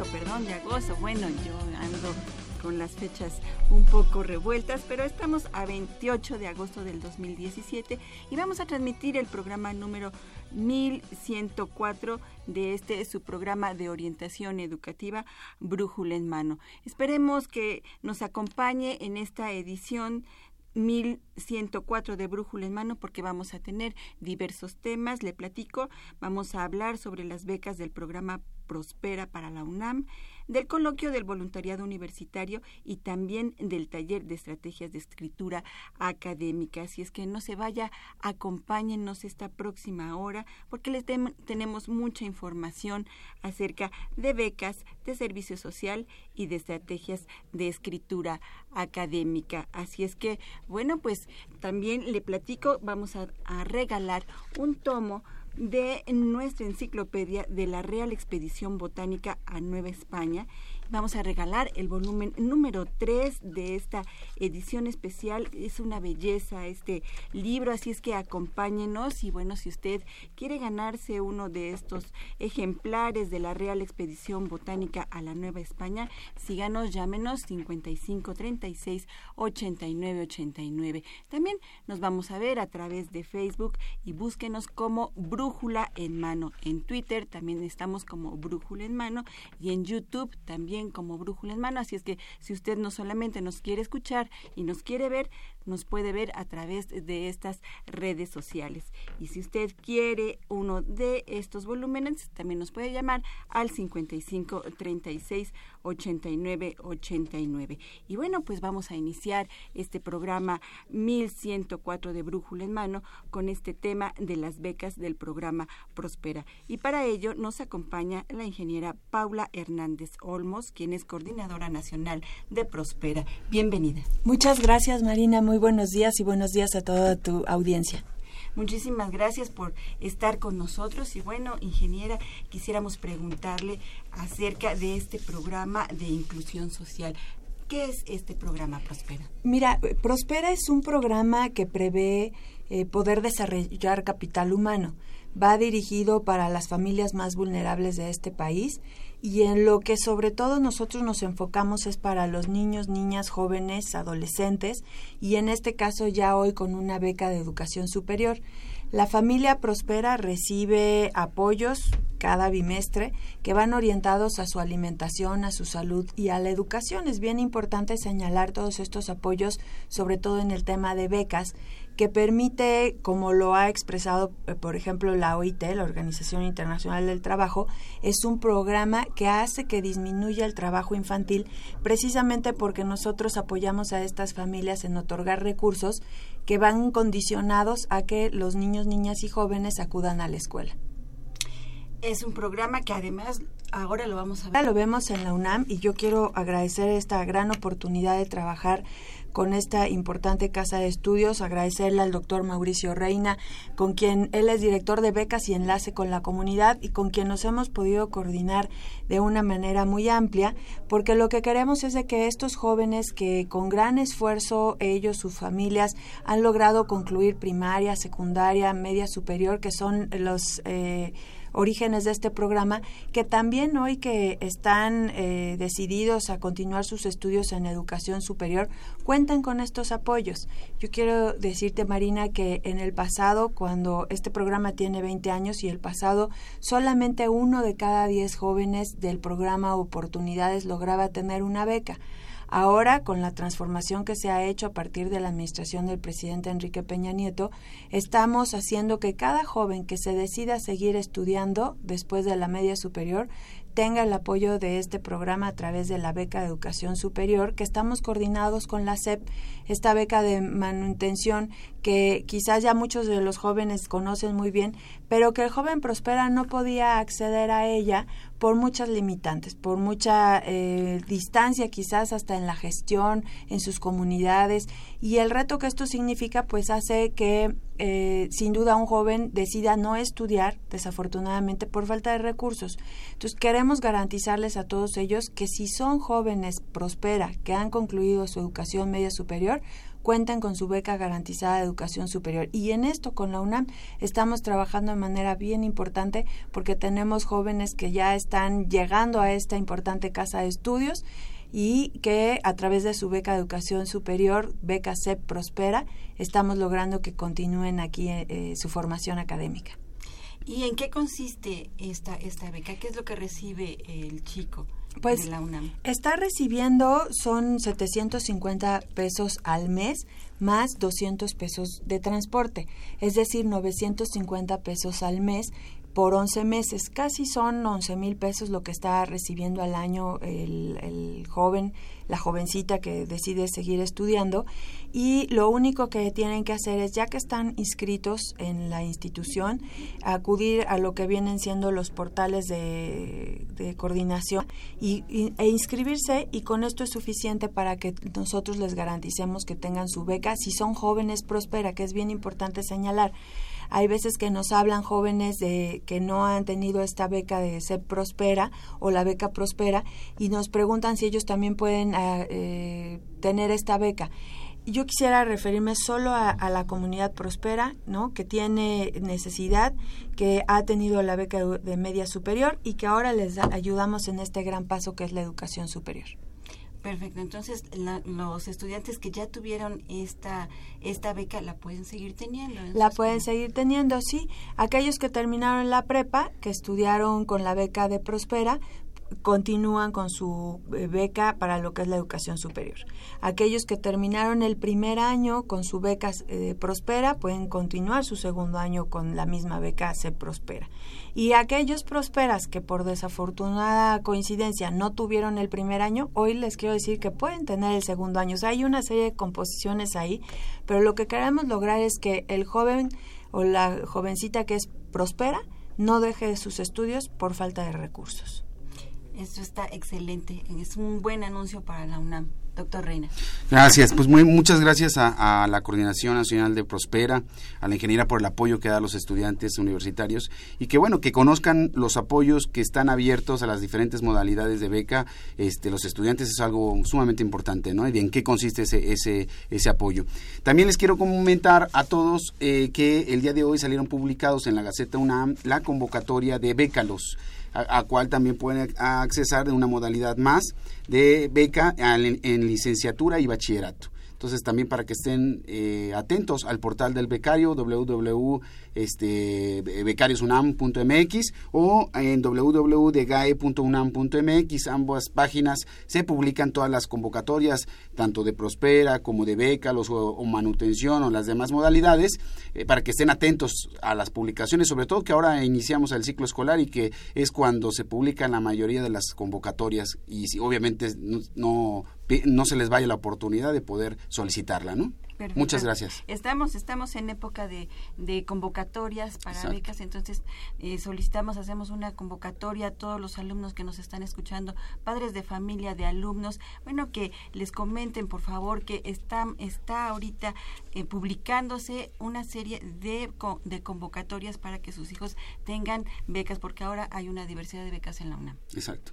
De agosto. Bueno, yo ando con las fechas un poco revueltas, pero estamos a 28 de agosto del 2017 y vamos a transmitir el programa número 1104 de este su programa de orientación educativa Brújula en Mano. Esperemos que nos acompañe en esta edición 1104 de Brújula en Mano porque vamos a tener diversos temas, le platico, vamos a hablar sobre las becas del programa Prospera para la UNAM, del coloquio del voluntariado universitario y también del taller de estrategias de escritura académica. Así es que no se vaya, acompáñenos esta próxima hora porque les tenemos mucha información acerca de becas, de servicio social y de estrategias de escritura académica. Así es que, bueno, pues también le platico, vamos a, regalar un tomo de nuestra enciclopedia de la Real Expedición Botánica a Nueva España vamos a regalar el volumen número 3 de esta edición especial. Es una belleza este libro, así es que acompáñenos y bueno, si usted quiere ganarse uno de estos ejemplares de la Real Expedición Botánica a la Nueva España, síganos, llámenos 55 36 89 89. También nos vamos a ver a través de Facebook y búsquenos como Brújula en Mano. En Twitter también estamos como Brújula en Mano y en YouTube también como Brújula en Mano. Así es que si usted no solamente nos quiere escuchar y nos quiere ver, nos puede ver a través de estas redes sociales. Y si usted quiere uno de estos volúmenes, también nos puede llamar al 55 36 89 89. Y bueno, pues vamos a iniciar este programa 1104 de Brújula en Mano con este tema de las becas del programa Prospera. Y para ello nos acompaña la ingeniera Paula Hernández Olmos, quien es coordinadora nacional de Prospera. Bienvenida. Muchas gracias, Marina. Muy buenos días y buenos días a toda tu audiencia. Muchísimas gracias por estar con nosotros y bueno, ingeniera, quisiéramos preguntarle acerca de este programa de inclusión social. ¿Qué es este programa Prospera? Mira, Prospera es un programa que prevé eh, poder desarrollar capital humano. Va dirigido para las familias más vulnerables de este país y en lo que sobre todo nosotros nos enfocamos es para los niños, niñas, jóvenes, adolescentes y en este caso ya hoy con una beca de educación superior. La familia Prospera recibe apoyos cada bimestre que van orientados a su alimentación, a su salud y a la educación. Es bien importante señalar todos estos apoyos, sobre todo en el tema de becas, que permite, como lo ha expresado, eh, por ejemplo, la OIT, la Organización Internacional del Trabajo, es un programa que hace que disminuya el trabajo infantil precisamente porque nosotros apoyamos a estas familias en otorgar recursos que van condicionados a que los niños, niñas y jóvenes acudan a la escuela. Es un programa que además ahora lo vamos a ver. Lo vemos en la UNAM y yo quiero agradecer esta gran oportunidad de trabajar con esta importante casa de estudios, agradecerle al doctor Mauricio Reina, con quien él es director de becas y enlace con la comunidad y con quien nos hemos podido coordinar de una manera muy amplia, porque lo que queremos es de que estos jóvenes que con gran esfuerzo ellos, sus familias, han logrado concluir primaria, secundaria, media superior, que son los... Eh, orígenes de este programa, que también hoy que están eh, decididos a continuar sus estudios en educación superior, cuentan con estos apoyos. Yo quiero decirte, Marina, que en el pasado, cuando este programa tiene 20 años y el pasado, solamente uno de cada diez jóvenes del programa Oportunidades lograba tener una beca. Ahora, con la transformación que se ha hecho a partir de la administración del presidente Enrique Peña Nieto, estamos haciendo que cada joven que se decida seguir estudiando después de la media superior tenga el apoyo de este programa a través de la beca de educación superior, que estamos coordinados con la SEP, esta beca de manutención que quizás ya muchos de los jóvenes conocen muy bien, pero que el joven Prospera no podía acceder a ella por muchas limitantes, por mucha eh, distancia quizás hasta en la gestión, en sus comunidades, y el reto que esto significa pues hace que eh, sin duda un joven decida no estudiar, desafortunadamente, por falta de recursos. Entonces queremos garantizarles a todos ellos que si son jóvenes prospera, que han concluido su educación media superior, cuentan con su beca garantizada de educación superior. Y en esto con la UNAM estamos trabajando de manera bien importante porque tenemos jóvenes que ya están llegando a esta importante casa de estudios y que a través de su beca de educación superior, beca CEP Prospera, estamos logrando que continúen aquí eh, su formación académica. ¿Y en qué consiste esta, esta beca? ¿Qué es lo que recibe el chico? Pues de la UNAM? está recibiendo son 750 pesos al mes más 200 pesos de transporte, es decir, 950 pesos al mes por 11 meses. Casi son 11 mil pesos lo que está recibiendo al año el, el, joven, la jovencita que decide seguir estudiando. Y lo único que tienen que hacer es, ya que están inscritos en la institución, acudir a lo que vienen siendo los portales de, coordinación y, e inscribirse. Y con esto es suficiente para que nosotros les garanticemos que tengan su beca. Si son jóvenes, próspera, que es bien importante señalar hay veces que nos hablan jóvenes de que no han tenido esta beca de ser Prospera o la beca Prospera y nos preguntan si ellos también pueden eh, tener esta beca. Yo quisiera referirme solo a, a, la comunidad Prospera, ¿no? que tiene necesidad, que ha tenido la beca de media superior y que ahora les da, ayudamos en este gran paso que es la educación superior. Perfecto, entonces la, los estudiantes que ya tuvieron esta esta beca la pueden seguir teniendo. La pueden seguir teniendo, sí. Aquellos que terminaron la prepa, que estudiaron con la beca de Prospera, continúan con su beca para lo que es la educación superior. Aquellos que terminaron el primer año con su beca eh, Prospera pueden continuar su segundo año con la misma beca Se Prospera. Y aquellos Prosperas que por desafortunada coincidencia no tuvieron el primer año, hoy les quiero decir que pueden tener el segundo año. O sea, hay una serie de composiciones ahí, pero lo que queremos lograr es que el joven o la jovencita que es prospera no deje sus estudios por falta de recursos. Esto está excelente, es un buen anuncio para la UNAM. Doctor Reina. Gracias, pues muy, muchas gracias a, la Coordinación Nacional de Prospera, a la ingeniera por el apoyo que da a los estudiantes universitarios y que bueno, que conozcan los apoyos que están abiertos a las diferentes modalidades de beca. Este, los estudiantes es algo sumamente importante, ¿no? Y en qué consiste ese, ese, ese apoyo. También les quiero comentar a todos eh, que el día de hoy salieron publicados en la Gaceta UNAM la convocatoria de Bécalos a, a, cual también pueden accesar de una modalidad más de beca en, en licenciatura y bachillerato. Entonces también para que estén eh, atentos al portal del becario www.becariosunam.mx este, o en www.degae.unam.mx. Ambas páginas se publican todas las convocatorias, tanto de Prospera como de beca, los, o, o manutención o las demás modalidades, eh, para que estén atentos a las publicaciones, sobre todo que ahora iniciamos el ciclo escolar y que es cuando se publican la mayoría de las convocatorias y si, obviamente no, no no se les vaya la oportunidad de poder solicitarla, ¿no? Muchas gracias. Estamos, estamos en época de, de convocatorias para becas, entonces eh, solicitamos, hacemos una convocatoria a todos los alumnos que nos están escuchando, padres de familia, de alumnos, bueno, que les comenten, por favor, que está, está ahorita eh, publicándose una serie de, de convocatorias para que sus hijos tengan becas, porque ahora hay una diversidad de becas en la UNAM. Exacto.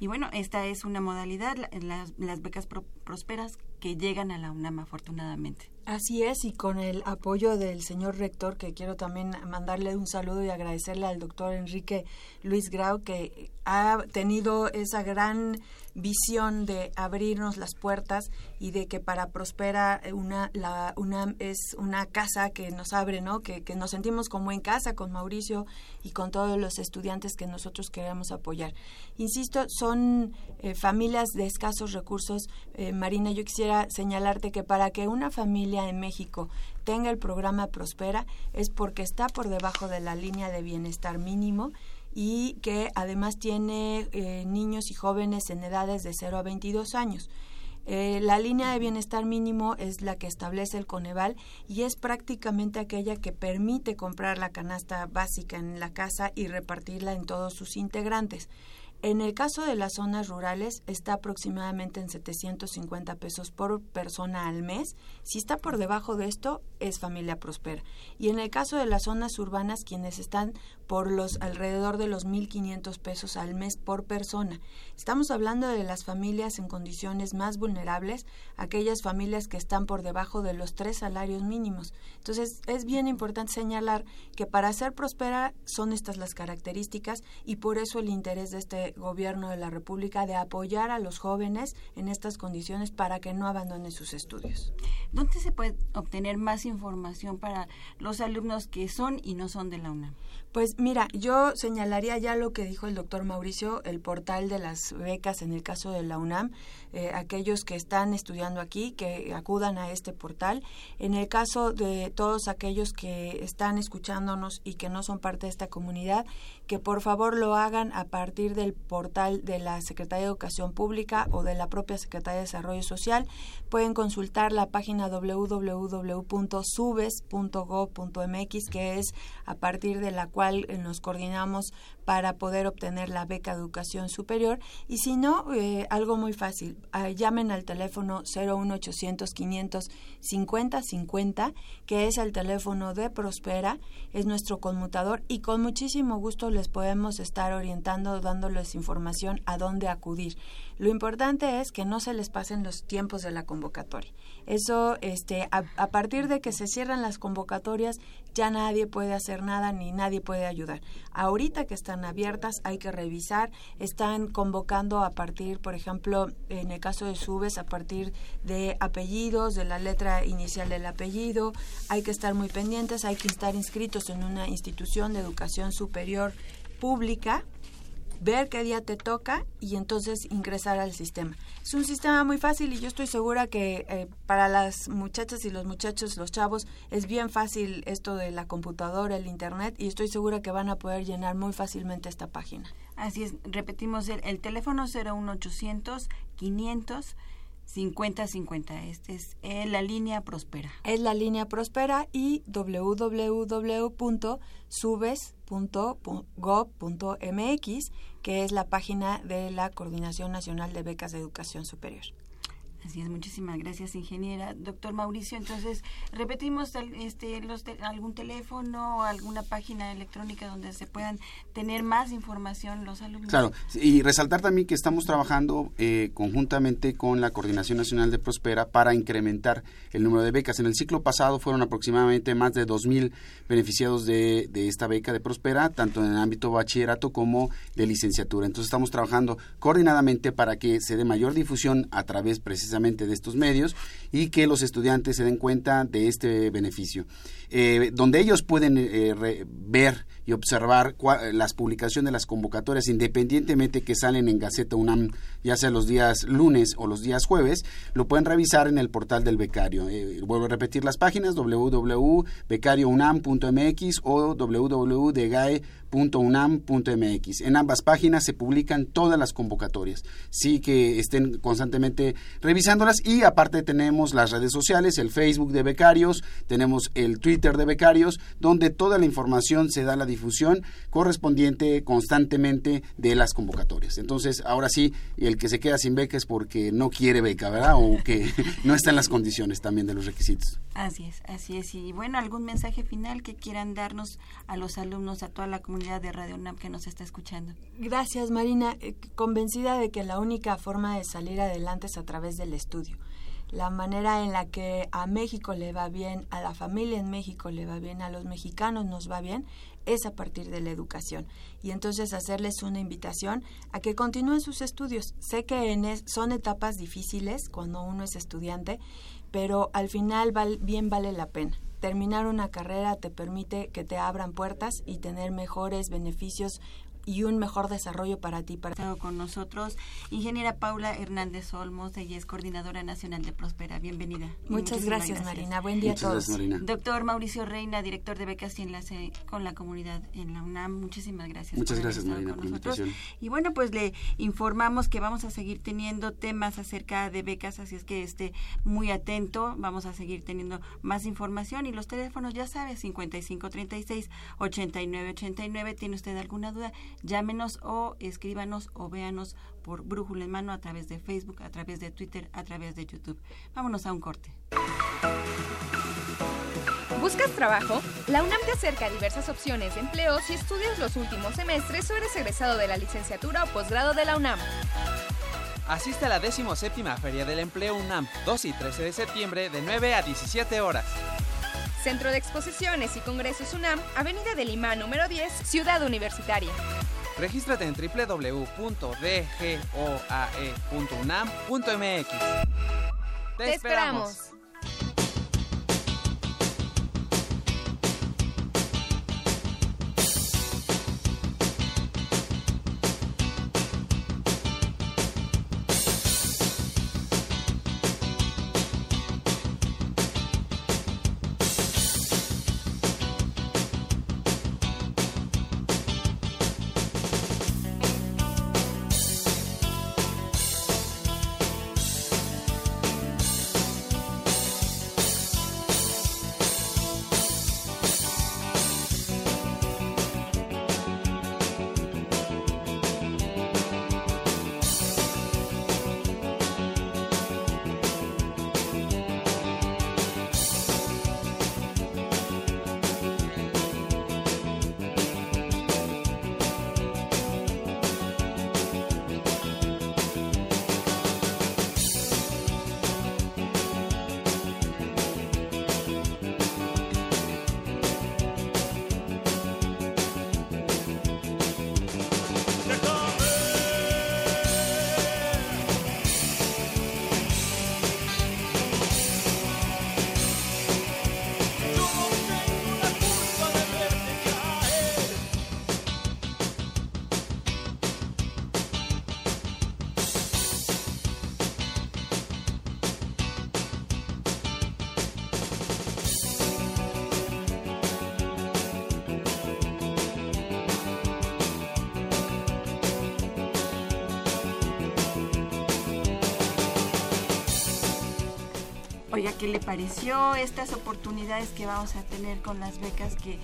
Y bueno, esta es una modalidad, las, las becas prosperas que llegan a la UNAM afortunadamente. Así es, y con el apoyo del señor rector, que quiero también mandarle un saludo y agradecerle al doctor Enrique Luis Grau, que ha tenido esa gran visión de abrirnos las puertas y de que para Prospera una, la UNAM es una casa que nos abre, ¿no? Que, que nos sentimos como en casa con Mauricio y con todos los estudiantes que nosotros queremos apoyar. Insisto, son eh, familias de escasos recursos. Eh, Marina, yo quisiera señalarte que para que una familia en México tenga el programa Prospera es porque está por debajo de la línea de bienestar mínimo y que además tiene eh, niños y jóvenes en edades de 0 a 22 años. Eh, la línea de bienestar mínimo es la que establece el Coneval y es prácticamente aquella que permite comprar la canasta básica en la casa y repartirla en todos sus integrantes. En el caso de las zonas rurales está aproximadamente en 750 pesos por persona al mes. Si está por debajo de esto, es familia próspera. Y en el caso de las zonas urbanas, quienes están por los alrededor de los 1.500 pesos al mes por persona. Estamos hablando de las familias en condiciones más vulnerables, aquellas familias que están por debajo de los tres salarios mínimos. Entonces, es bien importante señalar que para ser próspera son estas las características y por eso el interés de este gobierno de la República de apoyar a los jóvenes en estas condiciones para que no abandonen sus estudios. ¿Dónde se puede obtener más información para los alumnos que son y no son de la UNAM? Pues mira, yo señalaría ya lo que dijo el doctor Mauricio, el portal de las becas en el caso de la UNAM, eh, aquellos que están estudiando aquí, que acudan a este portal. En el caso de todos aquellos que están escuchándonos y que no son parte de esta comunidad, que por favor lo hagan a partir del portal de la Secretaría de Educación Pública o de la propia Secretaría de Desarrollo Social. Pueden consultar la página www.subes.gov.mx, que es a partir de la cual eh, nos coordinamos para poder obtener la beca de educación superior y si no, eh, algo muy fácil, ah, llamen al teléfono 01800 500 50 50, que es el teléfono de Prospera, es nuestro conmutador y con muchísimo gusto les podemos estar orientando, dándoles información a dónde acudir. Lo importante es que no se les pasen los tiempos de la convocatoria. Eso, este, a, a partir de que se cierran las convocatorias, ya nadie puede hacer nada ni nadie puede ayudar. Ahorita que están abiertas hay que revisar, están convocando a partir, por ejemplo, en el caso de Subes, a partir de apellidos, de la letra inicial del apellido, hay que estar muy pendientes, hay que estar inscritos en una institución de educación superior pública ver qué día te toca y entonces ingresar al sistema. Es un sistema muy fácil y yo estoy segura que eh, para las muchachas y los muchachos, los chavos, es bien fácil esto de la computadora, el internet y estoy segura que van a poder llenar muy fácilmente esta página. Así es, repetimos el, el teléfono 01800 500 5050. Este es eh, la línea Prospera. Es la línea Prospera y www.subes.gov.mx, que es la página de la Coordinación Nacional de Becas de Educación Superior. Así es, muchísimas gracias, ingeniera. Doctor Mauricio, entonces, repetimos este, los algún teléfono o alguna página electrónica donde se puedan tener más información los alumnos. Claro, y resaltar también que estamos trabajando eh, conjuntamente con la Coordinación Nacional de Prospera para incrementar el número de becas. En el ciclo pasado fueron aproximadamente más de 2.000 beneficiados de, de esta beca de Prospera, tanto en el ámbito bachillerato como de licenciatura. Entonces, estamos trabajando coordinadamente para que se dé mayor difusión a través precisamente de estos medios y que los estudiantes se den cuenta de este beneficio. Eh, donde ellos pueden eh, ver y observar las publicaciones de las convocatorias independientemente que salen en Gaceta UNAM, ya sea los días lunes o los días jueves, lo pueden revisar en el portal del becario. Eh, vuelvo a repetir las páginas www.becariounam.mx o www.degae.unam.mx. En ambas páginas se publican todas las convocatorias. Sí que estén constantemente revisándolas y aparte tenemos las redes sociales, el Facebook de becarios, tenemos el Twitter de becarios, donde toda la información se da la difusión correspondiente constantemente de las convocatorias. Entonces, ahora sí, el que se queda sin beca es porque no quiere beca, ¿verdad? O que no está en las condiciones también de los requisitos. Así es, así es. Y bueno, algún mensaje final que quieran darnos a los alumnos, a toda la comunidad de Radio UNAM que nos está escuchando. Gracias, Marina. Eh, convencida de que la única forma de salir adelante es a través del estudio. La manera en la que a México le va bien, a la familia en México le va bien, a los mexicanos nos va bien, es a partir de la educación. Y entonces hacerles una invitación a que continúen sus estudios. Sé que en son etapas difíciles cuando uno es estudiante, pero al final bien vale la pena. Terminar una carrera te permite que te abran puertas y tener mejores beneficios y un mejor desarrollo para ti. Para con nosotros, ingeniera Paula Hernández Olmos, ella es coordinadora nacional de Prospera. Bienvenida. Muchas gracias, Marina. Buen día a todos. Doctor Mauricio Reina, director de becas y enlace con la comunidad en la UNAM. Muchísimas gracias. Muchas gracias, Marina, por invitación. Y bueno, pues le informamos que vamos a seguir teniendo temas acerca de becas, así es que esté muy atento. Vamos a seguir teniendo más información y los teléfonos ya sabe, 5536 8989. ¿Tiene usted alguna duda? Llámenos o escríbanos o véanos por Brújula en Mano a través de Facebook, a través de Twitter, a través de YouTube. Vámonos a un corte. ¿Buscas trabajo? La UNAM te acerca diversas opciones de empleo si estudias los últimos semestres o eres egresado de la licenciatura o posgrado de la UNAM. Asiste a la 17 Feria del Empleo UNAM, 2 y 13 de septiembre, de 9 a 17 horas. Centro de Exposiciones y Congresos UNAM, Avenida de Lima, número 10, Ciudad Universitaria. Regístrate en www.dgoae.unam.mx. Te, esperamos. ¿Qué le pareció estas oportunidades que vamos a tener con las becas que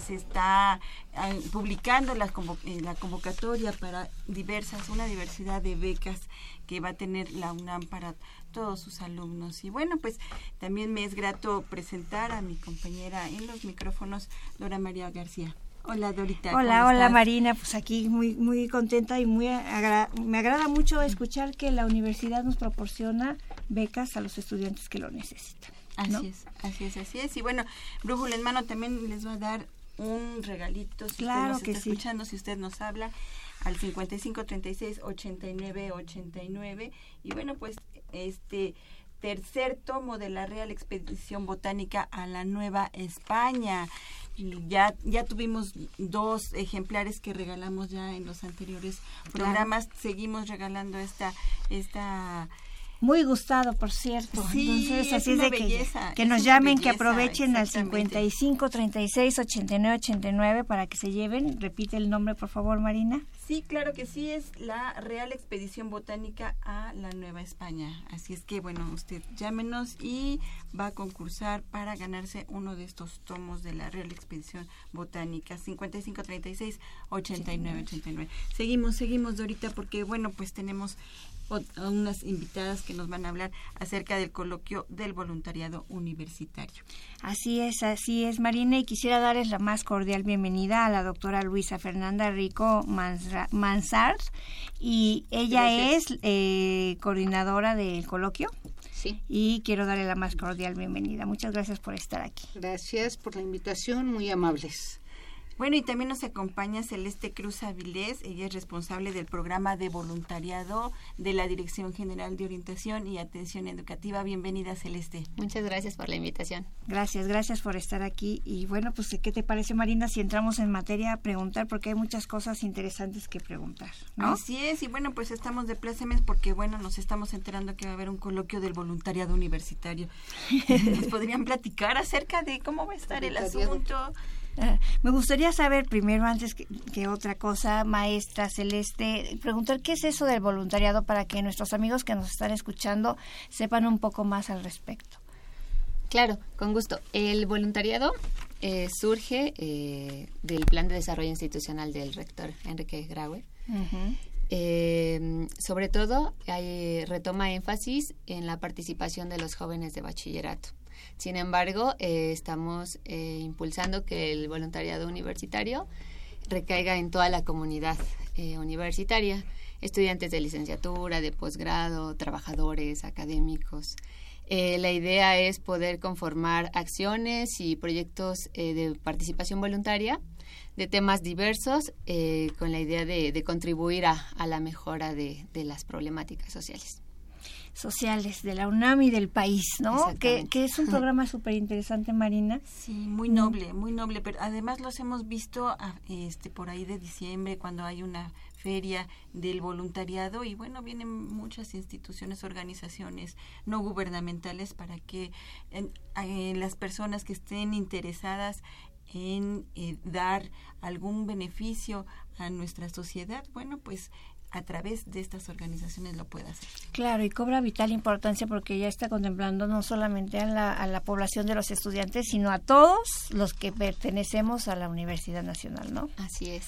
se está ah, publicando la, la convocatoria para diversas, una diversidad de becas que va a tener la UNAM para todos sus alumnos. Y bueno, pues también me es grato presentar a mi compañera en los micrófonos, Dora María García. Hola Dorita. Hola, hola Marina, pues aquí muy muy contenta y muy me agrada mucho escuchar que la universidad nos proporciona becas a los estudiantes que lo necesitan. Así es, así es, así es. Y bueno, Brújula en mano también les va a dar un regalito si claro usted nos está escuchando, si usted nos habla al 55 36 89 89 y bueno, pues este tercer tomo de la Real Expedición Botánica a la Nueva España. Ya ya tuvimos dos ejemplares que regalamos ya en los anteriores programas. Seguimos regalando esta esta muy gustado, por cierto. Sí, Entonces, es así es de que, belleza, que nos llamen, que aprovechen al exactamente. 55 36 89 89 para que se lleven. Repite el nombre, por favor, Marina. Sí, claro que sí, es la Real Expedición Botánica a la Nueva España. Así es que, bueno, usted llámenos y va a concursar para ganarse uno de estos tomos de la Real Expedición Botánica. 5536 8989. Seguimos, seguimos, Dorita, porque, bueno, pues tenemos a unas invitadas que nos van a hablar acerca del coloquio del voluntariado universitario. Así es, así es, Marina, y quisiera darles la más cordial bienvenida a la doctora Luisa Fernanda Rico Mansart, y ella Gracias. es eh, coordinadora del coloquio, Sí. y quiero darle la más cordial bienvenida. Muchas gracias por estar aquí. Gracias por la invitación, muy amables. Bueno, y también nos acompaña Celeste Cruz Avilés, ella es responsable del programa de voluntariado de la Dirección General de Orientación y Atención Educativa. Bienvenida, Celeste. Muchas gracias por la invitación. Gracias, gracias por estar aquí. Y bueno, pues, ¿qué te parece, Marina, si entramos en materia a preguntar? Porque hay muchas cosas interesantes que preguntar, ¿no? Así es, y bueno, pues estamos de plácemes porque, bueno, nos estamos enterando que va a haber un coloquio del voluntariado universitario. ¿Nos podrían platicar acerca de cómo va a estar el asunto? Ah, me gustaría saber primero, antes que, que otra cosa, maestra Celeste, preguntar qué es eso del voluntariado para que nuestros amigos que nos están escuchando sepan un poco más al respecto. Claro, con gusto. El voluntariado eh, surge eh, del Plan de Desarrollo Institucional del rector Enrique Graue. Eh, sobre todo, hay, retoma énfasis en la participación de los jóvenes de bachillerato. Sin embargo, eh, estamos eh, impulsando que el voluntariado universitario recaiga en toda la comunidad eh, universitaria, estudiantes de licenciatura, de posgrado, trabajadores, académicos. La idea es poder conformar acciones y proyectos de participación voluntaria de temas diversos eh, con la idea de, contribuir a, la mejora de las problemáticas sociales. Sociales de la UNAM y del país, ¿no? Que, que es un programa súper interesante, Marina. Sí, muy noble, muy noble, pero además los hemos visto ah, este por ahí de diciembre cuando hay una feria del voluntariado y bueno, vienen muchas instituciones, organizaciones no gubernamentales para que en- las personas que estén interesadas en eh, dar algún beneficio a nuestra sociedad, bueno, pues a través de estas organizaciones lo pueda hacer. Claro, y cobra vital importancia porque ya está contemplando no solamente a la, a la población de los estudiantes, sino a todos los que pertenecemos a la Universidad Nacional, ¿no? Así es.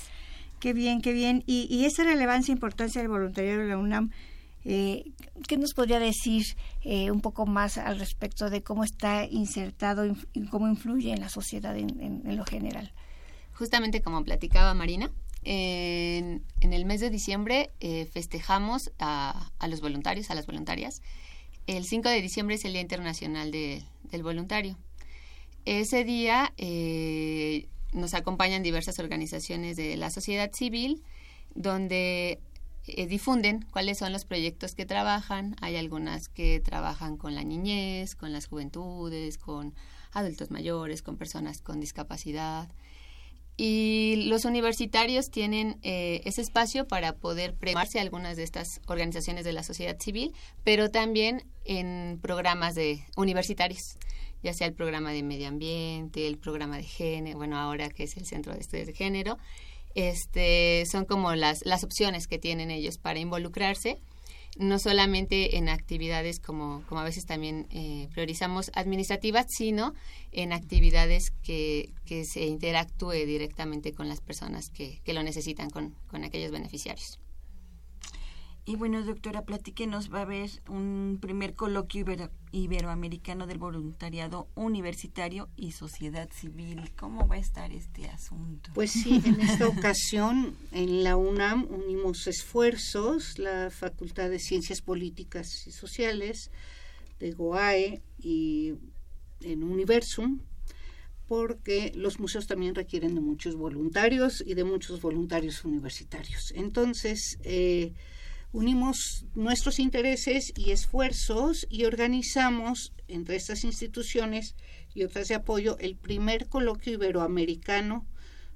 Qué bien, qué bien. Y, y esa relevancia e importancia del voluntariado de la UNAM, eh, ¿qué nos podría decir eh, un poco más al respecto de cómo está insertado y cómo influye en la sociedad en, en- en lo general? Justamente como platicaba Marina, en, el mes de diciembre eh, festejamos a, los voluntarios, a las voluntarias. El 5 de diciembre es el Día Internacional de- del Voluntario. Ese día eh, nos acompañan diversas organizaciones de la sociedad civil donde eh, difunden cuáles son los proyectos que trabajan. Hay algunas que trabajan con la niñez, con las juventudes, con adultos mayores, con personas con discapacidad. Y los universitarios tienen eh, ese espacio para poder premarse a algunas de estas organizaciones de la sociedad civil, pero también en programas de universitarios, ya sea el programa de medio ambiente, el programa de género, bueno, ahora que es el Centro de Estudios de Género, este, son como las, las opciones que tienen ellos para involucrarse no solamente en actividades como, como a veces también eh, priorizamos administrativas, sino en actividades que, que se interactúe directamente con las personas que, que lo necesitan, con, con aquellos beneficiarios. Y bueno, doctora, platíquenos, va a haber un primer coloquio ibero- iberoamericano del voluntariado universitario y sociedad civil. ¿Cómo va a estar este asunto? Pues sí, en esta ocasión en la UNAM unimos esfuerzos, la Facultad de Ciencias Políticas y Sociales de GOAE y en Universum, porque los museos también requieren de muchos voluntarios y de muchos voluntarios universitarios. Entonces, eh, unimos nuestros intereses y esfuerzos y organizamos entre estas instituciones y otras de apoyo el primer coloquio iberoamericano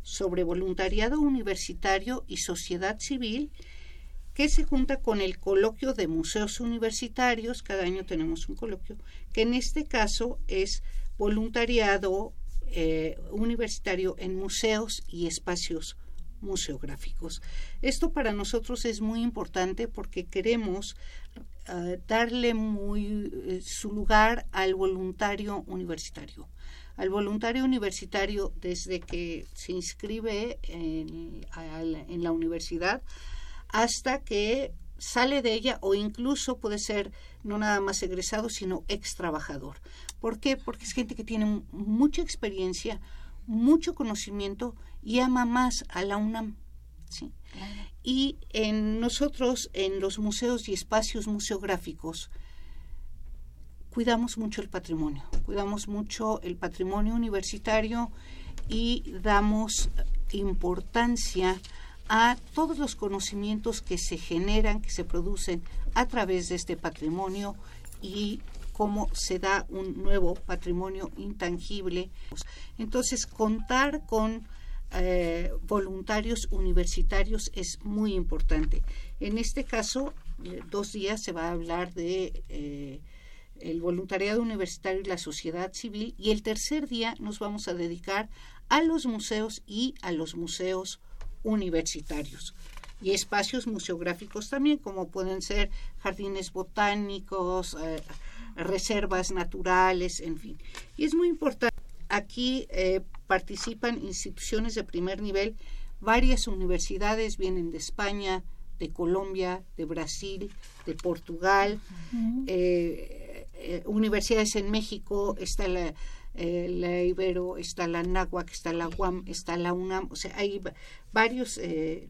sobre voluntariado universitario y sociedad civil que se junta con el coloquio de museos universitarios, cada año tenemos un coloquio, que en este caso es voluntariado eh, universitario en museos y espacios museográficos. Esto para nosotros es muy importante porque queremos eh, darle muy eh, su lugar al voluntario universitario. Al voluntario universitario desde que se inscribe en, en la universidad hasta que sale de ella o incluso puede ser no nada más egresado, sino ex trabajador. ¿Por qué? Porque es gente que tiene mucha experiencia, mucho conocimiento y ama más a la UNAM. ¿sí? Y en nosotros, en los museos y espacios museográficos, cuidamos mucho el patrimonio, cuidamos mucho el patrimonio universitario y damos importancia a todos los conocimientos que se generan, que se producen a través de este patrimonio y cómo se da un nuevo patrimonio intangible. Entonces, contar con eh, voluntarios universitarios es muy importante. En este caso, eh, dos días se va a hablar de eh, el voluntariado universitario y la sociedad civil y el tercer día nos vamos a dedicar a los museos y a los museos universitarios y espacios museográficos también, como pueden ser jardines botánicos, reservas naturales, en fin. Y es muy importante, aquí participan instituciones de primer nivel, varias universidades vienen de España, de Colombia, de Brasil, de Portugal, eh, universidades en México, está la eh, la Ibero, está la NAHUAC, está la UAM, está la UNAM, o sea, hay varios eh,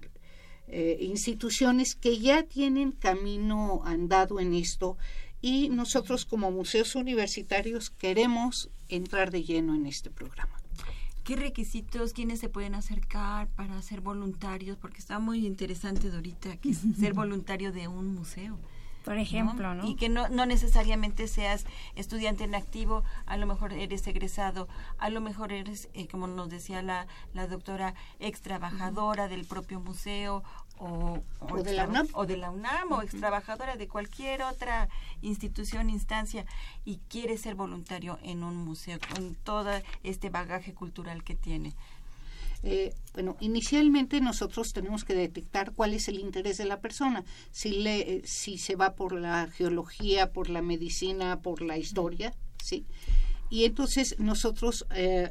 eh, instituciones que ya tienen camino andado en esto. Y nosotros como museos universitarios queremos entrar de lleno en este programa. ¿Qué requisitos, quiénes se pueden acercar para ser voluntarios? Porque está muy interesante, Dorita, que es ser voluntario de un museo por ejemplo, ¿no? Y que no, no necesariamente seas estudiante en activo, a lo mejor eres egresado, a lo mejor eres, eh, como nos decía la, la doctora, ex trabajadora del propio museo o, o, de la UNAM. o de la UNAM o ex trabajadora de cualquier otra institución, instancia y quiere ser voluntario en un museo con todo este bagaje cultural que tiene. Eh, bueno, inicialmente nosotros tenemos que detectar cuál es el interés de la persona, si, le, eh, si se va por la geología, por la medicina, por la historia, ¿sí? Y entonces nosotros, eh,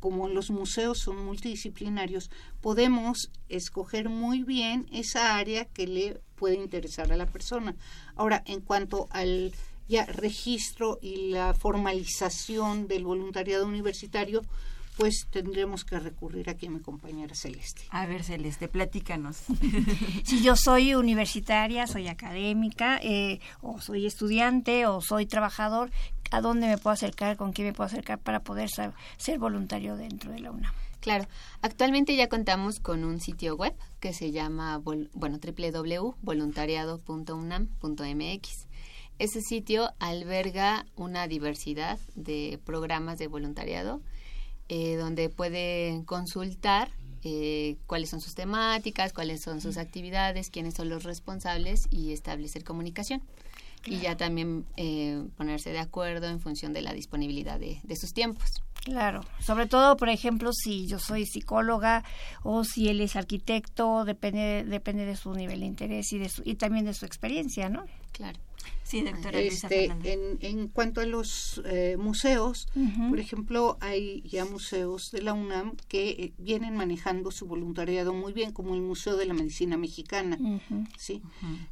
como los museos son multidisciplinarios, podemos escoger muy bien esa área que le puede interesar a la persona. Ahora, en cuanto al ya registro y la formalización del voluntariado universitario, pues tendremos que recurrir aquí a mi compañera Celeste. A ver, Celeste, platícanos. si yo soy universitaria, soy académica, eh, o soy estudiante, o soy trabajador, ¿a dónde me puedo acercar, con quién me puedo acercar para poder ser voluntario dentro de la UNAM? Claro, actualmente ya contamos con un sitio web que se llama, bueno, www.voluntariado.unam.mx. Ese sitio alberga una diversidad de programas de voluntariado eh, donde puede consultar eh, cuáles son sus temáticas, cuáles son sus actividades, quiénes son los responsables y establecer comunicación. Y ya también eh, ponerse de acuerdo en función de la disponibilidad de, sus tiempos. Claro, sobre todo, por ejemplo, si yo soy psicóloga o si él es arquitecto, depende, depende de su nivel de interés y, de su, y también de su experiencia, ¿no? Claro. Sí, doctora este, en, en, cuanto a los eh, museos, por ejemplo, hay ya museos de la UNAM que eh, vienen manejando su voluntariado muy bien, como el Museo de la Medicina Mexicana. ¿sí?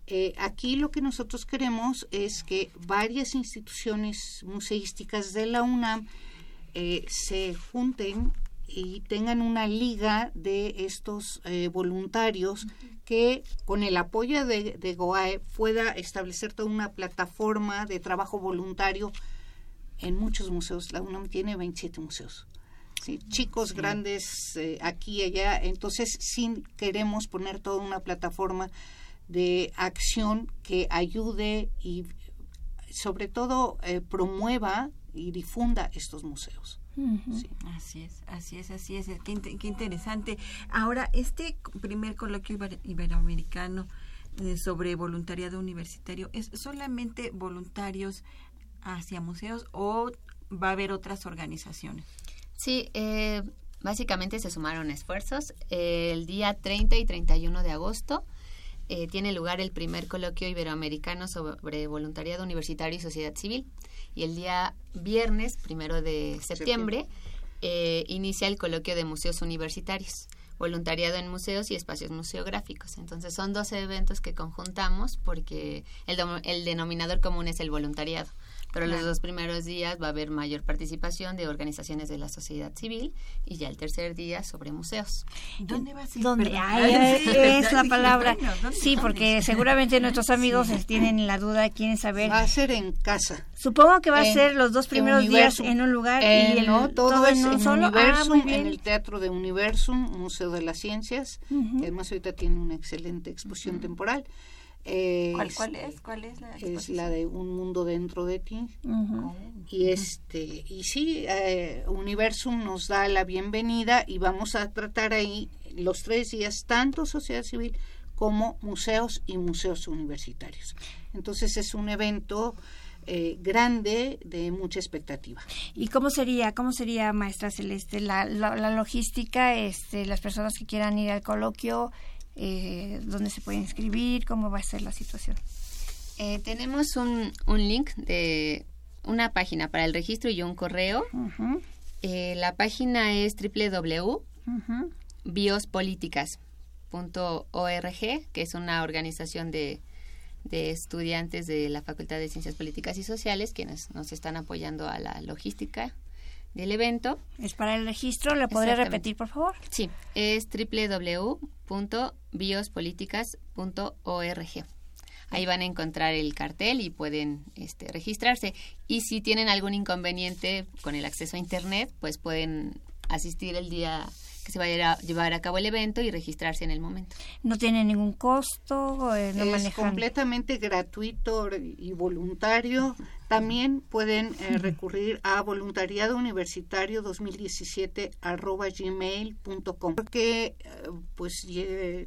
Eh, aquí lo que nosotros queremos es que varias instituciones museísticas de la UNAM se junten y tengan una liga de estos voluntarios que con el apoyo de, de, GOAE pueda establecer toda una plataforma de trabajo voluntario en muchos museos. La UNAM tiene 27 museos. ¿sí? Chicos, grandes, eh, aquí y allá. Entonces, sí queremos poner toda una plataforma de acción que ayude y sobre todo eh, promueva y difunda estos museos. Así es, así es, así es. Qué, interesante. Ahora, este primer coloquio iberoamericano eh, sobre voluntariado universitario. ¿Es solamente voluntarios hacia museos o va a haber otras organizaciones? Sí, eh, básicamente se sumaron esfuerzos. el día 30 y 31 de agosto eh, tiene lugar el primer coloquio iberoamericano sobre voluntariado universitario y sociedad civil. Y el día viernes, primero de septiembre, eh, inicia el coloquio de museos universitarios voluntariado en museos y espacios museográficos. Entonces son dos eventos que conjuntamos porque el, el denominador común es el voluntariado pero los dos primeros días va a haber mayor participación de organizaciones de la sociedad civil y ya el tercer día sobre museos. ¿Dónde va a ser? ¿Dónde? es la palabra. Sí, porque seguramente nuestros amigos tienen la duda, quieren saber. Va a ser en casa. Supongo que va a ser los dos primeros días en un lugar y el, no, todo, en un solo. Ah, en el Teatro de Universum, Museo de las Ciencias, además ahorita tiene una excelente exposición temporal. ¿Cuál, ¿Cuál, es? ¿Cuál es la Es la de Un mundo dentro de ti. Y este y sí, eh, Universum nos da la bienvenida y vamos a tratar ahí los tres días tanto sociedad civil como museos y museos universitarios. Entonces es un evento eh, grande de mucha expectativa. ¿Y cómo sería, cómo sería, maestra Celeste, la, la logística, este, las personas que quieran ir al coloquio? Eh, dónde se puede inscribir, cómo va a ser la situación. Eh, tenemos un, un, link de una página para el registro y un correo. Eh, la página es www.biospoliticas.org, que es una organización de, de estudiantes de la Facultad de Ciencias Políticas y Sociales quienes nos están apoyando a la logística del evento. ¿Es para el registro? ¿Le podría repetir, por favor? Sí, es www.biospoliticas.org. Ahí van a encontrar el cartel y pueden este, registrarse. Y si tienen algún inconveniente con el acceso a Internet, pues pueden asistir el día que se vaya a llevar a cabo el evento y registrarse en el momento. ¿No tiene ningún costo? Eh, no es completamente gratuito y voluntario. También pueden eh, recurrir a voluntariado universitario 2017 arroba gmail.com porque eh, pues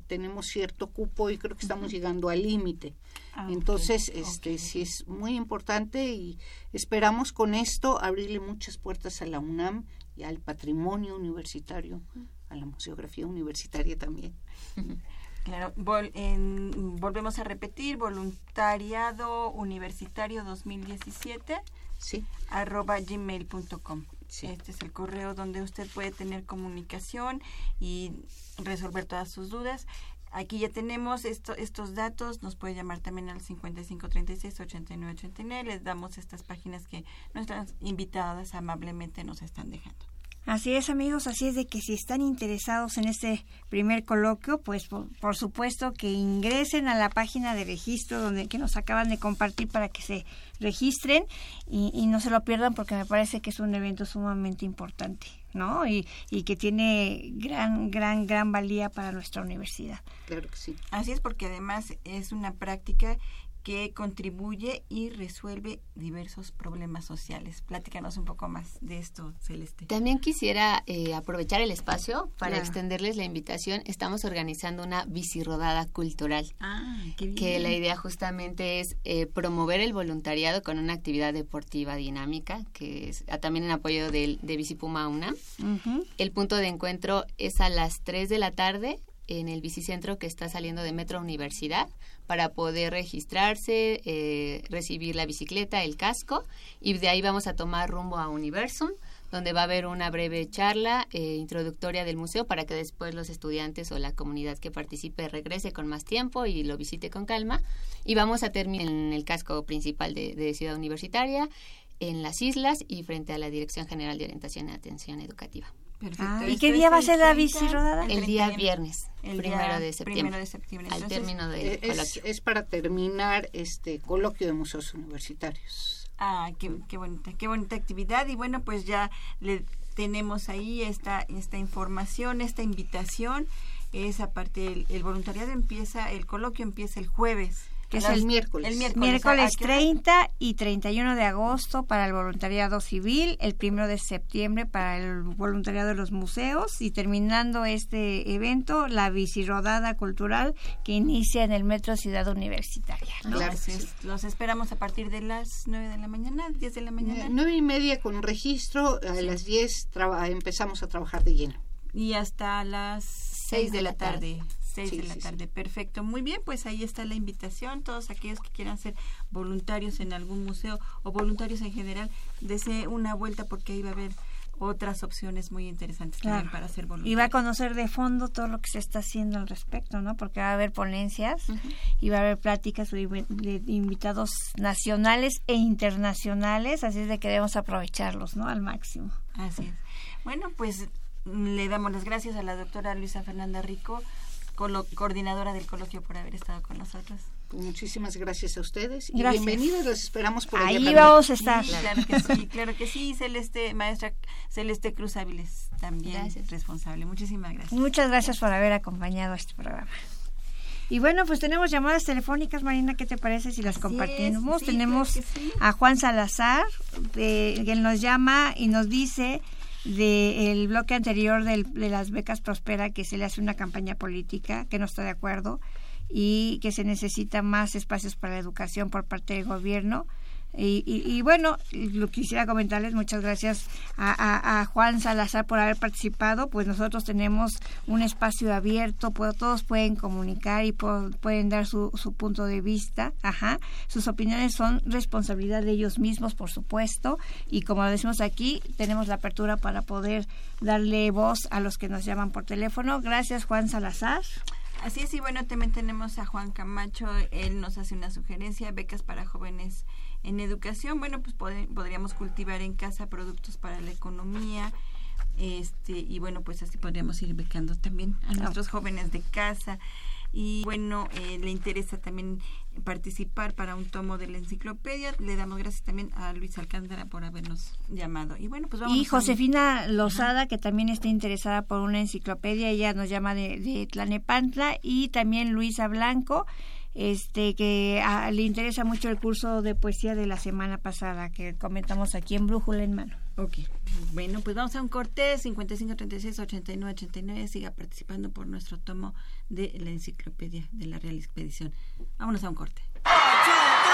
tenemos cierto cupo y creo que estamos llegando al límite. Ah, Entonces, este sí es muy importante y esperamos con esto abrirle muchas puertas a la UNAM al patrimonio universitario, a la museografía universitaria también. Claro, volvemos a repetir, voluntariado universitario 2017, sí. arroba gmail.com. Este es el correo donde usted puede tener comunicación y resolver todas sus dudas. Aquí ya tenemos esto, estos datos, nos puede llamar también al 5536-8989, les damos estas páginas que nuestras invitadas amablemente nos están dejando. Así es, amigos, así es de que si están interesados en este primer coloquio, pues por, supuesto que ingresen a la página de registro donde que nos acaban de compartir para que se registren y, y no se lo pierdan porque me parece que es un evento sumamente importante. ¿no? Y, y que tiene gran, gran, gran valía para nuestra universidad. Claro que sí. Así es, porque además es una práctica que contribuye y resuelve diversos problemas sociales. Platícanos un poco más de esto, Celeste. También quisiera eh, aprovechar el espacio para extenderles la invitación. Estamos organizando una bicirodada cultural. Ah, qué bien. Que la idea justamente es eh, promover el voluntariado con una actividad deportiva dinámica, que es ah, también en apoyo de, de Bicipuma UNAM. El punto de encuentro es a las 3 de la tarde en el bicicentro que está saliendo de Metro Universidad para poder registrarse, eh, recibir la bicicleta, el casco y de ahí vamos a tomar rumbo a Universum donde va a haber una breve charla eh, introductoria del museo para que después los estudiantes o la comunidad que participe regrese con más tiempo y lo visite con calma. Y vamos a terminar en el casco principal de, de Ciudad Universitaria, en las islas y frente a la Dirección General de Orientación y Atención Educativa. Ah, ¿Y qué día va a ser la bici rodada? El, día viernes, el primero, de septiembre, Al término del es, coloquio. Es para terminar este coloquio de museos universitarios. Ah, qué, qué, bonita, qué bonita actividad. Y bueno, pues ya le tenemos ahí esta, esta información, esta invitación. Esa parte, el, el voluntariado empieza, el coloquio empieza el jueves que es el miércoles. El miércoles, miércoles, ¿a qué hora? 30 y 31 de agosto para el voluntariado civil, el primero de septiembre para el voluntariado de los museos y terminando este evento, la bicirodada cultural que inicia en el Metro Ciudad Universitaria. ¿no? Claro, Así sí. es. Los esperamos a partir de las 9 de la mañana, 10 de la mañana. Nueve y media con registro, a las 10 traba- empezamos a trabajar de lleno. Y hasta las 6 de la tarde. 6 Sí, de la sí, sí. tarde, perfecto. Muy bien, pues ahí está la invitación. Todos aquellos que quieran ser voluntarios en algún museo o voluntarios en general, desee una vuelta porque ahí va a haber otras opciones muy interesantes Claro. también para ser Y va a conocer de fondo todo lo que se está haciendo al respecto, ¿no? Porque va a haber ponencias y va a haber pláticas de, invitados nacionales e internacionales, así es de que debemos aprovecharlos, ¿no? Al máximo. Así es. Bueno, pues le damos las gracias a la doctora Luisa Fernanda Rico, coordinadora del coloquio, por haber estado con nosotros. Pues muchísimas gracias a ustedes y Gracias. bienvenidos, los esperamos por Ahí vamos a estar. Sí, claro que sí, claro que sí. Celeste, maestra Celeste Cruz Áviles, también Gracias. responsable. Muchísimas gracias. Muchas gracias por haber acompañado a este programa. Y bueno, pues tenemos llamadas telefónicas, Marina, ¿qué te parece si las Así compartimos? es, sí, tenemos claro que sí. a Juan Salazar, de, que nos llama y nos dice del bloque anterior del- de las becas Prospera que se le hace una campaña política, que no está de acuerdo y que se necesita más espacios para la educación por parte del gobierno. Y, y- y bueno, lo quisiera comentarles, muchas gracias a, Juan Salazar por haber participado, pues nosotros tenemos un espacio abierto, pues todos pueden comunicar y po- pueden dar su, su punto de vista, ajá, sus opiniones son responsabilidad de ellos mismos, por supuesto, y como decimos aquí, tenemos la apertura para poder darle voz a los que nos llaman por teléfono. Gracias, Juan Salazar. Así es, y bueno, también tenemos a Juan Camacho, él nos hace una sugerencia, becas para jóvenes en educación. Bueno, pues podríamos cultivar en casa productos para la economía, este y bueno, pues así podríamos ir becando también a nuestros jóvenes de casa. Y bueno, eh, le interesa también participar para un tomo de la enciclopedia. Le damos gracias también a Luis Alcántara por habernos llamado. Y bueno, pues vamos Y Josefina Lozada, que también está interesada por una enciclopedia, ella nos llama de, de Tlanepantla, y también Luisa Blanco, este que ah, le interesa mucho el curso de poesía de la semana pasada que comentamos aquí en Brújula en Mano. Ok, bueno, pues vamos a un corte 55 36 89 89. Siga participando por nuestro tomo de la enciclopedia de la Real Expedición. Vámonos a un corte.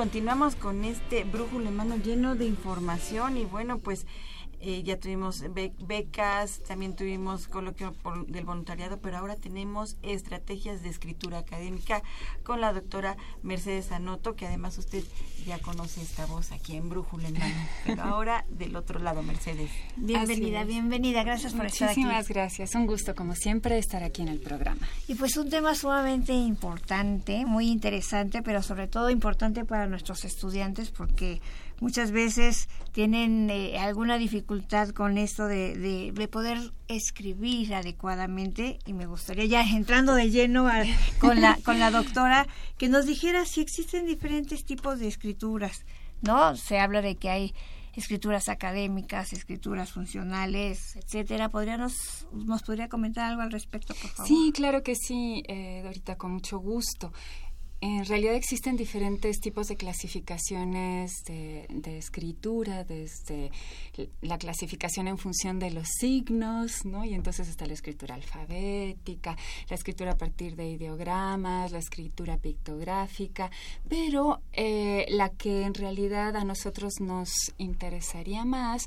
Continuamos con este brújula mano lleno de información y bueno, pues eh, ya tuvimos be- becas, también tuvimos coloquio por- del voluntariado, pero ahora tenemos estrategias de escritura académica con la doctora Mercedes Anoto, que además usted ya conoce esta voz aquí en Brújula en mano, pero ahora del otro lado, Mercedes. Bienvenida, bienvenida, gracias por estar aquí. Muchísimas gracias, un gusto como siempre estar aquí en el programa. Y pues un tema sumamente importante, muy interesante, pero sobre todo importante para nuestros estudiantes porque muchas veces tienen eh, alguna dificultad con esto de, de- de poder escribir adecuadamente y me gustaría ya entrando de lleno a- con, la, con la doctora que nos dijera si existen diferentes tipos de escrituras, ¿no? Se habla de que hay escrituras académicas, escrituras funcionales, etcétera. ¿Podríamos, ¿Nos podría comentar algo al respecto, por favor? Sí, claro que sí, eh, Dorita, con mucho gusto. En realidad existen diferentes tipos de clasificaciones de, escritura, desde la clasificación en función de los signos, ¿no? Y entonces está la escritura alfabética, la escritura a partir de ideogramas, la escritura pictográfica, pero eh, la que en realidad a nosotros nos interesaría más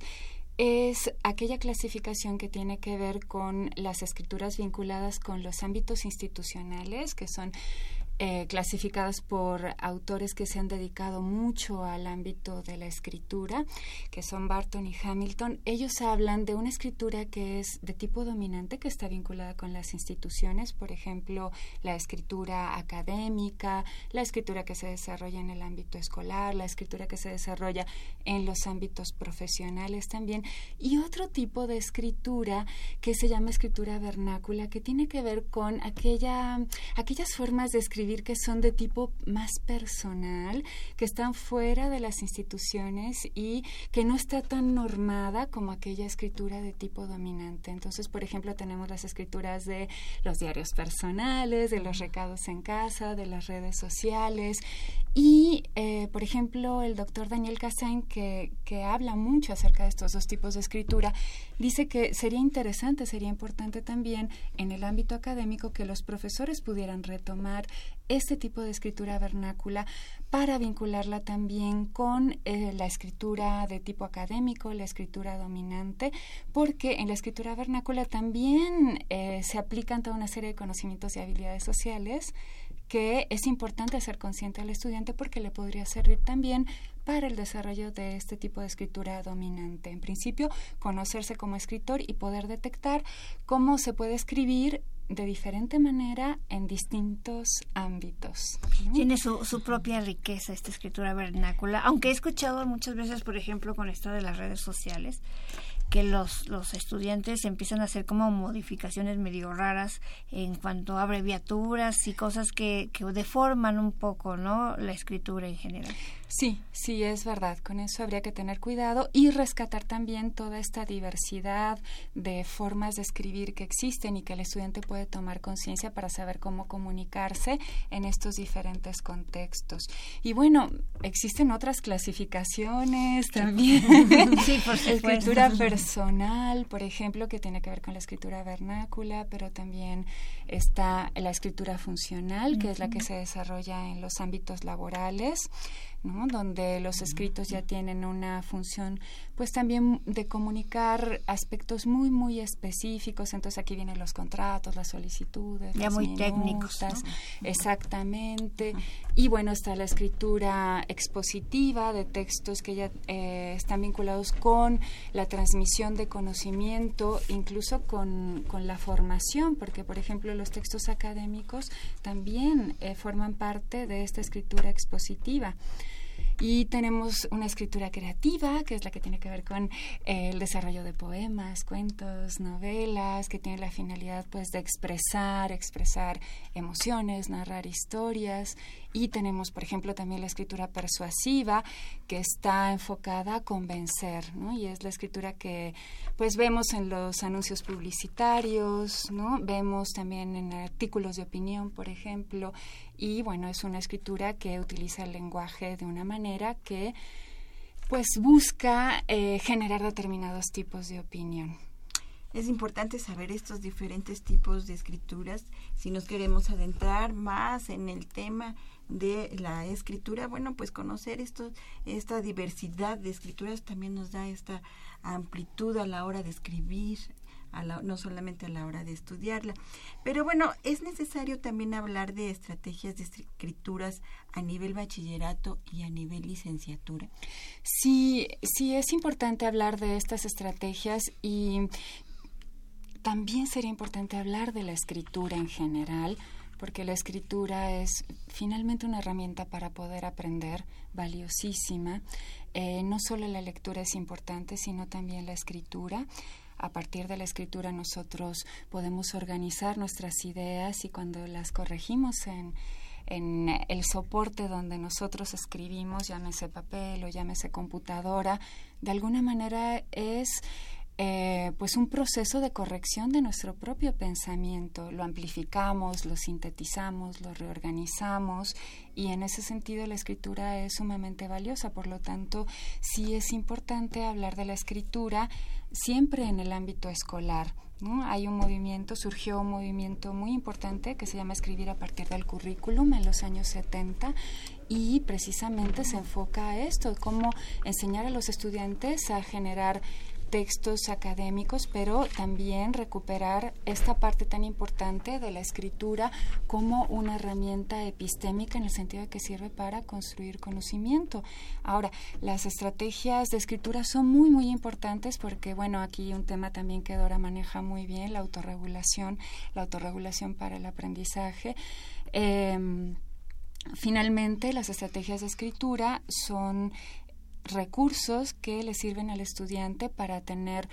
es aquella clasificación que tiene que ver con las escrituras vinculadas con los ámbitos institucionales, que son eh, clasificadas por autores que se han dedicado mucho al ámbito de la escritura, que son Barton y Hamilton. Ellos hablan de una escritura que es de tipo dominante, que está vinculada con las instituciones, por ejemplo, la escritura académica, la escritura que se desarrolla en el ámbito escolar, la escritura que se desarrolla en los ámbitos profesionales también, y otro tipo de escritura que se llama escritura vernácula, que tiene que ver con aquella, aquellas formas de que son de tipo más personal, que están fuera de las instituciones y que no está tan normada como aquella escritura de tipo dominante. Entonces, por ejemplo, tenemos las escrituras de los diarios personales, de los recados en casa, de las redes sociales y, eh, por ejemplo, el doctor Daniel Cassain, que, que habla mucho acerca de estos dos tipos de escritura, dice que sería interesante, sería importante también en el ámbito académico que los profesores pudieran retomar este tipo de escritura vernácula para vincularla también con eh, la escritura de tipo académico, la escritura dominante, porque en la escritura vernácula también eh, se aplican toda una serie de conocimientos y habilidades sociales que es importante ser consciente al estudiante porque le podría servir también para el desarrollo de este tipo de escritura dominante. En principio, conocerse como escritor y poder detectar cómo se puede escribir de diferente manera en distintos ámbitos. Tiene su, su propia riqueza esta escritura vernácula, aunque he escuchado muchas veces, por ejemplo, con esto de las redes sociales, que los, los estudiantes empiezan a hacer como modificaciones medio raras en cuanto a abreviaturas y cosas que, que deforman un poco no la escritura en general. Sí, sí, es verdad. Con eso habría que tener cuidado y rescatar también toda esta diversidad de formas de escribir que existen y que el estudiante puede tomar conciencia para saber cómo comunicarse en estos diferentes contextos. Y bueno, existen otras clasificaciones también. sí, por Escritura personal, por ejemplo, que tiene que ver con la escritura vernácula, pero también está la escritura funcional, que es la que se desarrolla en los ámbitos laborales. ¿No? donde los escritos ya tienen una función pues también de comunicar aspectos muy muy específicos. Entonces aquí vienen los contratos las solicitudes ya muy técnicos exactamente. Y bueno está la escritura expositiva de textos que ya eh, están vinculados con la transmisión de conocimiento incluso con, con la formación porque por ejemplo los textos académicos también eh, forman parte de esta escritura expositiva y tenemos una escritura creativa, que es la que tiene que ver con eh, el desarrollo de poemas, cuentos, novelas, que tiene la finalidad pues de expresar, expresar emociones, narrar historias. Y tenemos, por ejemplo, también la escritura persuasiva, que está enfocada a convencer, ¿no? Y es la escritura que pues vemos en los anuncios publicitarios, ¿no? Vemos también en artículos de opinión, por ejemplo, y bueno, es una escritura que utiliza el lenguaje de una manera que pues busca eh, generar determinados tipos de opinión. Es importante saber estos diferentes tipos de escrituras si nos queremos adentrar más en el tema de la escritura, bueno, pues conocer esta diversidad de escrituras también nos da esta amplitud a la hora de escribir, no solamente a la hora de estudiarla. Pero bueno, es necesario también hablar de estrategias de escrituras a nivel bachillerato y a nivel licenciatura. Sí, sí, es importante hablar de estas estrategias y también sería importante hablar de la escritura en general porque la escritura es finalmente una herramienta para poder aprender valiosísima. Eh, no solo la lectura es importante, sino también la escritura a partir de la escritura nosotros podemos organizar nuestras ideas y cuando las corregimos en, en el soporte donde nosotros escribimos, llámese papel o llámese computadora, de alguna manera es eh, pues un proceso de corrección de nuestro propio pensamiento. Lo amplificamos, lo sintetizamos, lo reorganizamos y en ese sentido la escritura es sumamente valiosa. Por lo tanto, sí es importante hablar de la escritura siempre en el ámbito escolar. Hay un movimiento, surgió un movimiento muy importante que se llama Escribir a partir del currículum en los años 70 y precisamente se enfoca a esto, cómo enseñar a los estudiantes a generar textos académicos, pero también recuperar esta parte tan importante de la escritura como una herramienta epistémica en el sentido de que sirve para construir conocimiento. Ahora, las estrategias de escritura son muy, muy importantes porque, bueno, aquí un tema también que Dora maneja muy bien, la autorregulación, la autorregulación para el aprendizaje. Em, finalmente, las estrategias de escritura son recursos que le sirven al estudiante para tener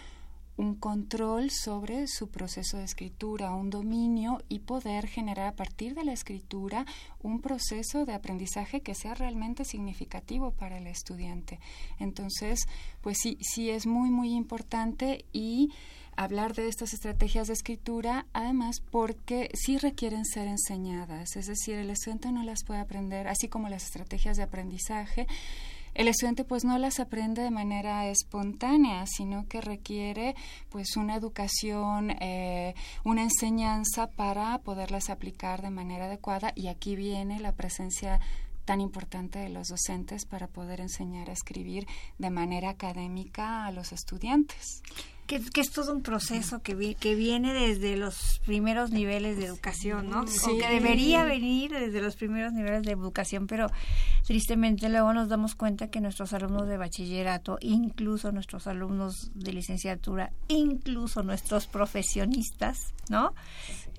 un control sobre su proceso de escritura, un dominio y poder generar a partir de la escritura un proceso de aprendizaje que sea realmente significativo para el estudiante. Entonces, pues sí, sí es muy, muy importante y hablar de estas estrategias de escritura, además porque sí requieren ser enseñadas, es decir, el estudiante no las puede aprender, así como las estrategias de aprendizaje, el estudiante pues no las aprende de manera espontánea, sino que requiere pues una educación, eh, una enseñanza para poderlas aplicar de manera adecuada. Y aquí viene la presencia tan importante de los docentes para poder enseñar a escribir de manera académica a los estudiantes que, es todo un proceso que, que viene desde los primeros niveles de educación, ¿no? O que debería venir desde los primeros niveles de educación, pero tristemente luego nos damos cuenta que nuestros alumnos de bachillerato, incluso nuestros alumnos de licenciatura, incluso nuestros profesionistas, ¿no?